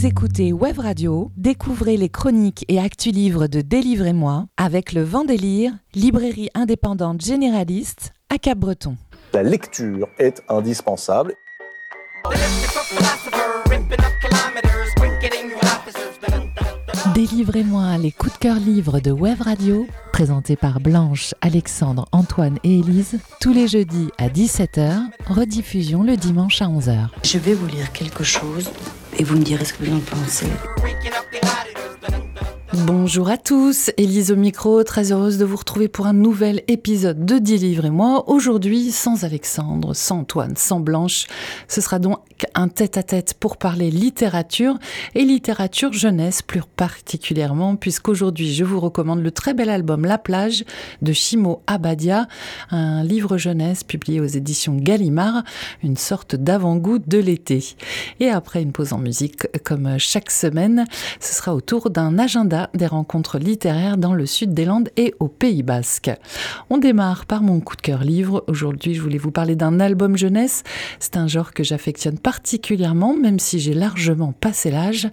Vous écoutez Web Radio, découvrez les chroniques et actus livres de Délivrez-moi avec le Vendélire, librairie indépendante généraliste à Cap-Breton. La lecture est indispensable. Délivrez-moi les coups de cœur livres de Web Radio, présentés par Blanche, Alexandre, Antoine et Élise, tous les jeudis à 17h, rediffusion le dimanche à 11h. Je vais vous lire quelque chose et vous me direz ce que vous en pensez. Bonjour à tous, Élise au micro, très heureuse de vous retrouver pour un nouvel épisode de Délivre et moi. Aujourd'hui, sans Alexandre, sans Antoine, sans Blanche. Ce sera donc un tête-à-tête pour parler littérature et littérature jeunesse plus particulièrement, puisqu'aujourd'hui, je vous recommande le très bel album La plage de Chimo Abadia, un livre jeunesse publié aux éditions Gallimard, une sorte d'avant-goût de l'été. Et après une pause en musique, comme chaque semaine, ce sera autour d'un agenda des rencontres littéraires dans le sud des Landes et au Pays Basque. On démarre par mon coup de cœur livre. Aujourd'hui, je voulais vous parler d'un album jeunesse. C'est un genre que j'affectionne particulièrement, même si j'ai largement passé l'âge,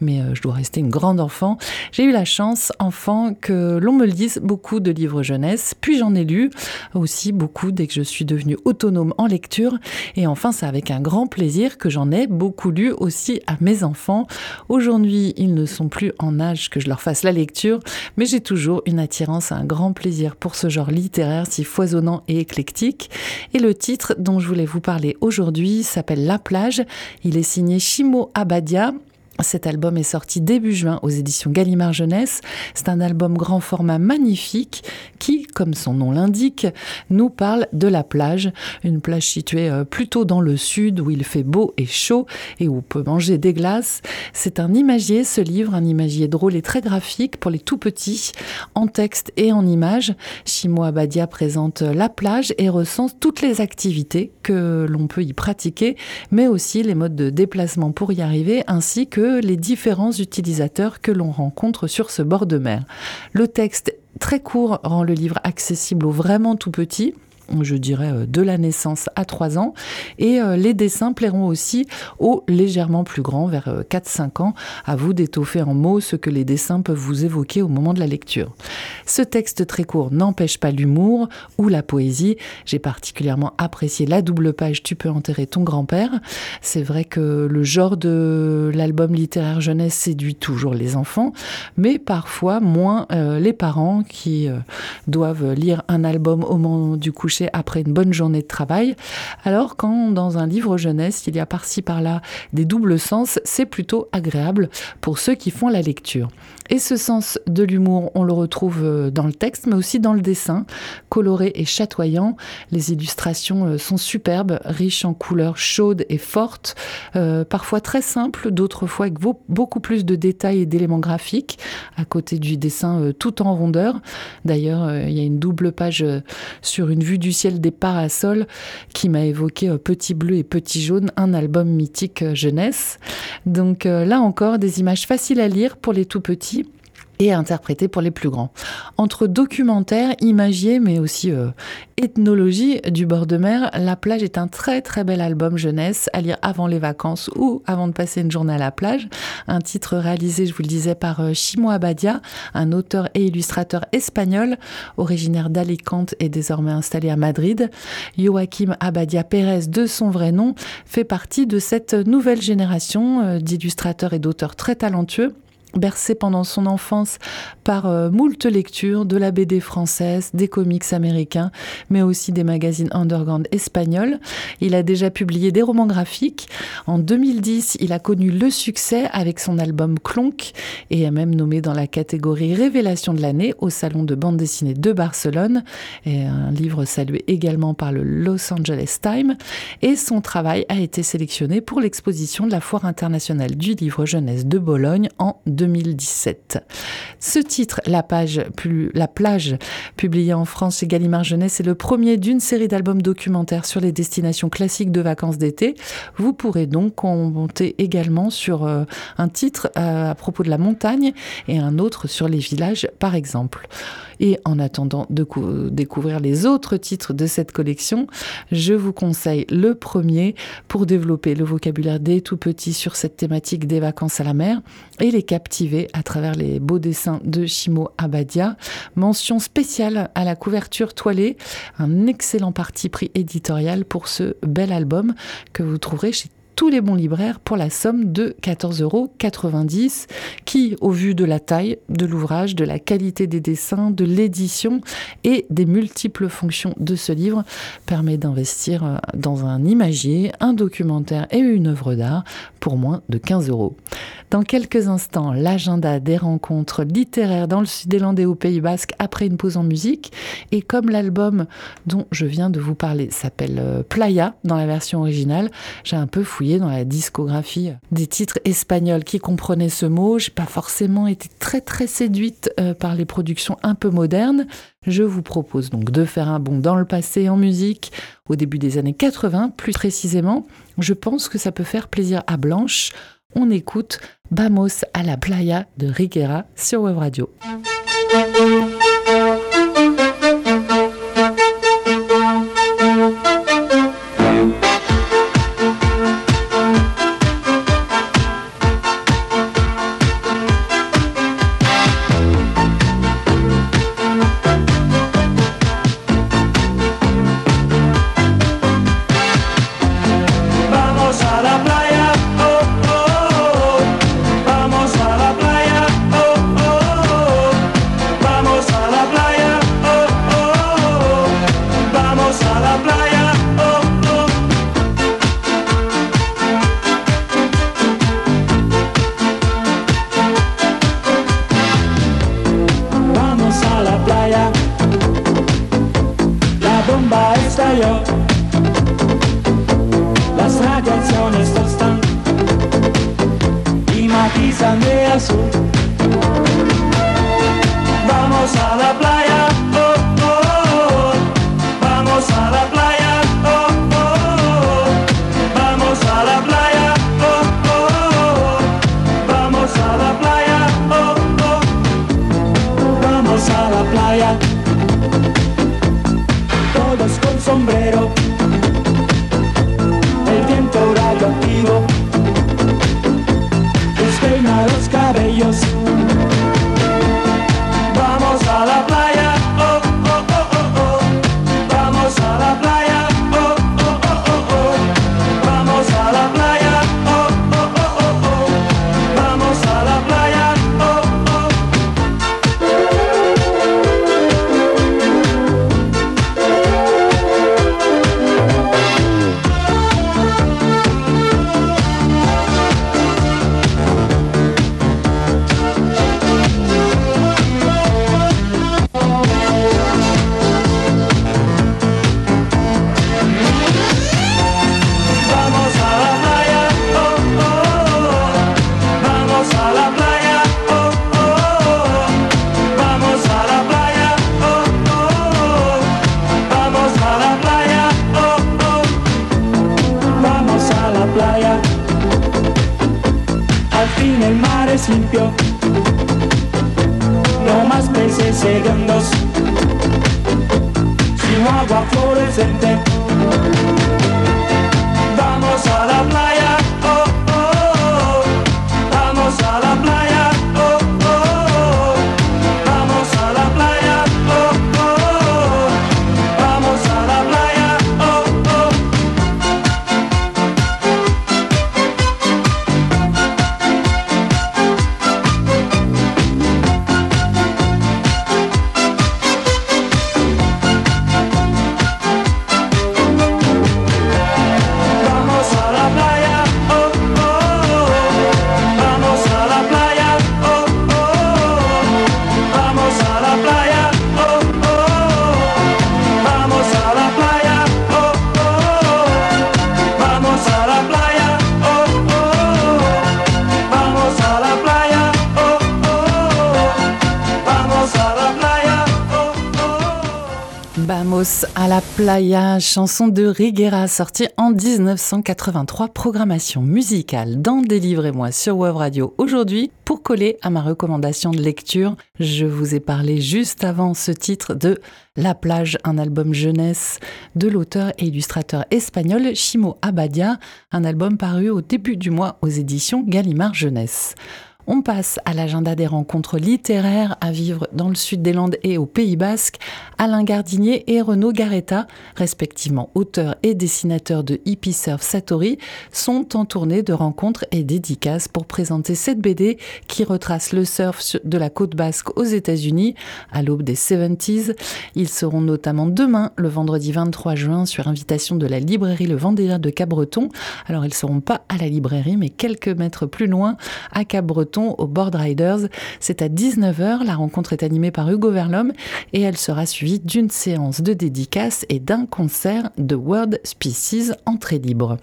mais euh, je dois rester une grande enfant. J'ai eu la chance, enfant, que l'on me lise beaucoup de livres jeunesse, puis j'en ai lu aussi beaucoup dès que je suis devenue autonome en lecture. Et enfin, c'est avec un grand plaisir que j'en ai beaucoup lu aussi à mes enfants. Aujourd'hui, ils ne sont plus en âge que je leur fasse la lecture, mais j'ai toujours une attirance, un grand plaisir pour ce genre littéraire si foisonnant et éclectique. Et le titre dont je voulais vous parler aujourd'hui s'appelle La plage. Il est signé Shimo Abadia cet album est sorti début juin aux éditions Gallimard Jeunesse. C'est un album grand format magnifique qui, comme son nom l'indique, nous parle de la plage. Une plage située euh, plutôt dans le sud où il fait beau et chaud et où on peut manger des glaces. C'est un imagier, ce livre, un imagier drôle et très graphique pour les tout petits, en texte et en images. Chimo Abadia présente la plage et recense toutes les activités que l'on peut y pratiquer, mais aussi les modes de déplacement pour y arriver, ainsi que les différents utilisateurs que l'on rencontre sur ce bord de mer. Le texte très court rend le livre accessible aux vraiment tout petits je dirais, euh, de la naissance à 3 ans. Et euh, les dessins plairont aussi aux légèrement plus grands, vers 4-5 euh, ans. À vous d'étoffer en mots ce que les dessins peuvent vous évoquer au moment de la lecture. Ce texte très court n'empêche pas l'humour ou la poésie. J'ai particulièrement apprécié la double page Tu peux enterrer ton grand-père. C'est vrai que le genre de l'album littéraire jeunesse séduit toujours les enfants, mais parfois moins les parents qui doivent lire un album au moment du coucher après une bonne journée de travail. Alors quand dans un livre jeunesse, il y a par-ci par-là des doubles sens, c'est plutôt agréable pour ceux qui font la lecture. Et ce sens de l'humour, on le retrouve euh, dans le texte, mais aussi dans le dessin, coloré et chatoyant. Les illustrations euh, sont superbes, riches en couleurs chaudes et fortes, euh, parfois très simples, d'autres fois avec beaucoup plus de détails et d'éléments graphiques, à côté du dessin tout en rondeur. D'ailleurs, il y a une double page sur une vue du ciel des parasols qui m'a évoqué Petit Bleu et Petit Jaune, un album mythique jeunesse. Donc là encore, des images faciles à lire pour les tout petits et interprété pour les plus grands. Entre documentaire, imagier, mais aussi euh, ethnologie du bord de mer, La plage est un très très bel album jeunesse à lire avant les vacances ou avant de passer une journée à la plage. Un titre réalisé, je vous le disais, par euh, Chimo Abadia, un auteur et illustrateur espagnol, originaire d'Alicante et désormais installé à Madrid. Joaquim Abadia Pérez, de son vrai nom, fait partie de cette nouvelle génération euh, d'illustrateurs et d'auteurs très talentueux bercé pendant son enfance par euh, moult lectures de la BD française, des comics américains, mais aussi des magazines underground espagnols. Il a déjà publié des romans graphiques. En 2010, il a connu le succès avec son album Clonk et a même nommé dans la catégorie Révélation de l'année au Salon de bande dessinée de Barcelone, un livre salué également par le Los Angeles Times. Et son travail a été sélectionné pour l'exposition de la Foire internationale du livre jeunesse de Bologne en 2010. 2017. Ce titre, La, page, plus, la plage, publié en France chez Gallimard Jeunesse, est le premier d'une série d'albums documentaires sur les destinations classiques de vacances d'été. Vous pourrez donc compter également sur euh, un titre euh, à propos de la montagne et un autre sur les villages, par exemple. Et en attendant de découvrir les autres titres de cette collection, je vous conseille le premier pour développer le vocabulaire des tout petits sur cette thématique des vacances à la mer et les à travers les beaux dessins de Chimo Abadia. Mention spéciale à la couverture toilée, un excellent parti pris éditorial pour ce bel album que vous trouverez chez tous les bons libraires pour la somme de 14,90 euros, qui, au vu de la taille de l'ouvrage, de la qualité des dessins, de l'édition et des multiples fonctions de ce livre, permet d'investir euh, dans un imagier, un documentaire et une œuvre d'art pour moins de 15 euros. Dans quelques instants, l'agenda des rencontres littéraires dans le sud-élandais au Pays Basque après une pause en musique. Et comme l'album dont je viens de vous parler s'appelle euh, Playa dans la version originale, j'ai un peu fouillé dans la discographie des titres espagnols qui comprenaient ce mot. J'ai pas forcément été très très séduite euh, par les productions un peu modernes. Je vous propose donc de faire un bond dans le passé en musique, au début des années 80 plus précisément. Je pense que ça peut faire plaisir à Blanche on écoute Vamos a la playa de Riguera sur Web Radio. Vamos a la playa, oh, oh, oh, oh. Vamos a la playa, oh, oh, oh, oh. Vamos a la playa, oh, oh, oh, oh. Vamos a la playa, oh, oh. Vamos a la playa. Todos con sombrero. El viento radioactivo. Despeina los cabellos. no más peces segundos, sino agua fluorescente. La playa, chanson de Riguera sortie en 1983, programmation musicale dans Délivrez-moi sur Web Radio aujourd'hui. Pour coller à ma recommandation de lecture, je vous ai parlé juste avant ce titre de La plage, un album jeunesse de l'auteur et illustrateur espagnol Chimo Abadia, un album paru au début du mois aux éditions Gallimard Jeunesse. On passe à l'agenda des rencontres littéraires à vivre dans le sud des Landes et au Pays Basque. Alain Gardinier et Renaud Garetta, respectivement auteurs et dessinateurs de Hippie Surf Satori, sont en tournée de rencontres et dédicaces pour présenter cette BD qui retrace le surf de la côte basque aux États-Unis à l'aube des 70s. Ils seront notamment demain, le vendredi 23 juin, sur invitation de la librairie Le Vendéen de Cabreton. Alors ils seront pas à la librairie, mais quelques mètres plus loin, à Cabreton au Board Riders. C'est à 19h. La rencontre est animée par Hugo Verlom et elle sera suivie d'une séance de dédicaces et d'un concert de World Species entrée libre.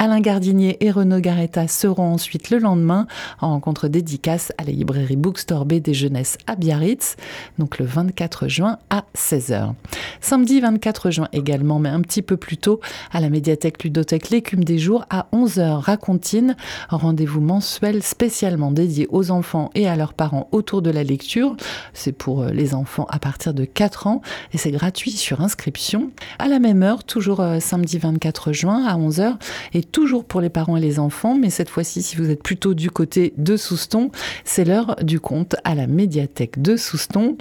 Alain Gardinier et Renaud Garetta seront ensuite le lendemain en rencontre dédicace à la librairie Bookstore B des Jeunesses à Biarritz, donc le 24 juin à 16h. Samedi 24 juin également, mais un petit peu plus tôt, à la médiathèque Ludothèque L'écume des jours à 11h Racontine, rendez-vous mensuel spécialement dédié aux enfants et à leurs parents autour de la lecture. C'est pour euh, les enfants à partir de 4 ans et c'est gratuit sur inscription. À la même heure, toujours euh, samedi 24 juin à 11h et toujours pour les parents et les enfants, mais cette fois-ci, si vous êtes plutôt du côté de Souston, c'est l'heure du conte à la médiathèque de Souston.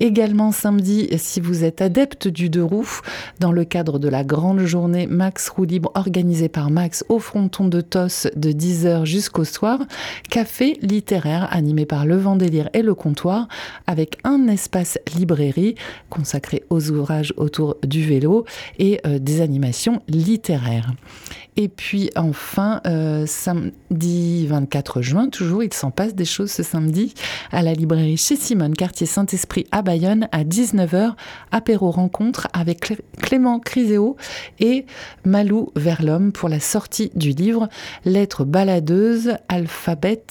Également samedi, si vous êtes adepte du deux roues, dans le cadre de la grande journée Max Roue Libre organisée par Max au fronton de Tos de 10h jusqu'au soir, café littéraire animé par Le Vendélire et le comptoir avec un espace librairie consacré aux ouvrages autour du vélo et euh, des animations littéraires. Et puis enfin, euh, samedi 24 juin, toujours, il s'en passe des choses ce samedi, à la librairie chez Simone, quartier Saint-Esprit à Bayonne, à 19h, apéro rencontre avec Clément Criséo et Malou Verlhomme pour la sortie du livre Lettres baladeuses, alphabet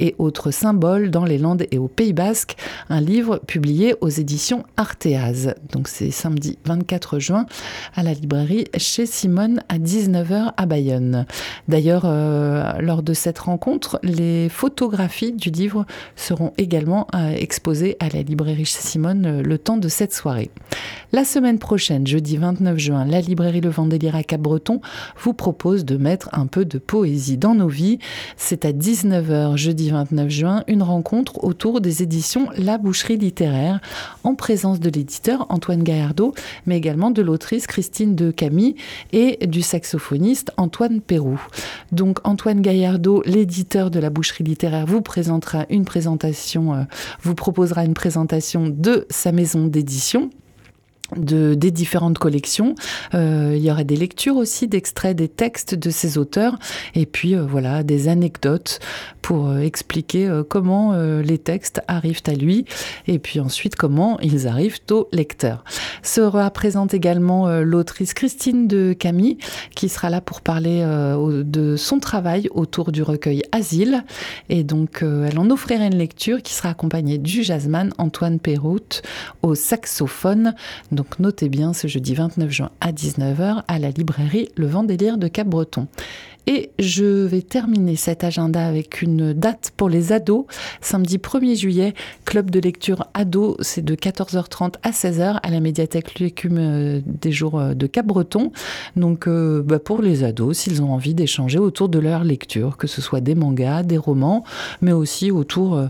et autres symboles dans les Landes et au Pays Basque, un livre publié aux éditions Arteaz. Donc c'est samedi 24 juin à la librairie chez Simone à 19h à Bayonne. D'ailleurs, euh, lors de cette rencontre, les photographies du livre seront également euh, exposées à la librairie Simone euh, le temps de cette soirée. La semaine prochaine, jeudi 29 juin, la librairie Le Vendélire à Cap-Breton vous propose de mettre un peu de poésie dans nos vies. C'est à 19h, jeudi 29 juin, une rencontre autour des éditions La Boucherie littéraire, en présence de l'éditeur Antoine Gaillardeau, mais également de l'autrice Christine de Camille et du saxophoniste Antoine Perrou. Donc Antoine Gaillardeau, l'éditeur de la boucherie littéraire, vous présentera une présentation, euh, vous proposera une présentation de sa maison d'édition de, des différentes collections. Euh, il y aurait des lectures aussi d'extraits des textes de ces auteurs et puis euh, voilà des anecdotes pour euh, expliquer comment les textes arrivent à lui et puis ensuite comment ils arrivent au lecteur. Sera présente également l'autrice Christine de Camille qui sera là pour parler de son travail autour du recueil Asile et donc elle en offrirait une lecture qui sera accompagnée du jazzman Antoine Perrout au saxophone. Notez bien ce jeudi 29 juin à 19h à la librairie Le Vendélire de Cap-Breton. Et je vais terminer cet agenda avec une date pour les ados. Samedi 1er juillet, club de lecture ado, c'est de 14h30 à 16h à la médiathèque L'écume euh, des jours euh, de Cap-Breton. Donc euh, bah, pour les ados, s'ils ont envie d'échanger autour de leur lecture, que ce soit des mangas, des romans, mais aussi autour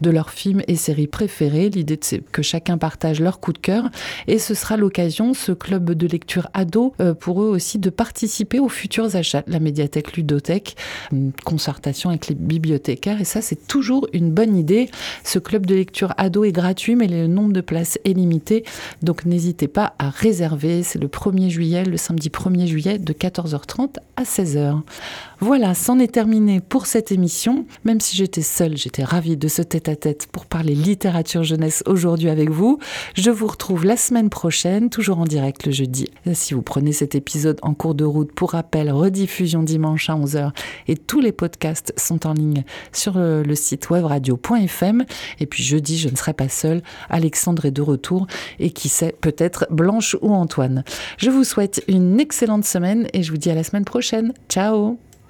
de leurs films et séries préférées. L'idée c'est que chacun partage leur coup de cœur. Et ce sera l'occasion, ce club de lecture ado, pour eux aussi de participer aux futurs achats la médiathèque ludothèque, une concertation avec les bibliothécaires. Et ça, c'est toujours une bonne idée. Ce club de lecture ado est gratuit, mais le nombre de places est limité. Donc n'hésitez pas à réserver. C'est le 1er juillet, le samedi 1er juillet, de 14h30 à 16h. Voilà, c'en est terminé pour cette émission. Même si j'étais seule, j'étais ravie de ce tête-à-tête pour parler littérature jeunesse aujourd'hui avec vous. Je vous retrouve la semaine prochaine, toujours en direct le jeudi. Si vous prenez cet épisode en cours de route, pour rappel, rediffusion dimanche à 11h et tous les podcasts sont en ligne sur le site webradio.fm. Et puis jeudi, je ne serai pas seule. Alexandre est de retour et qui sait, peut-être Blanche ou Antoine. Je vous souhaite une excellente semaine et je vous dis à la semaine prochaine. Ciao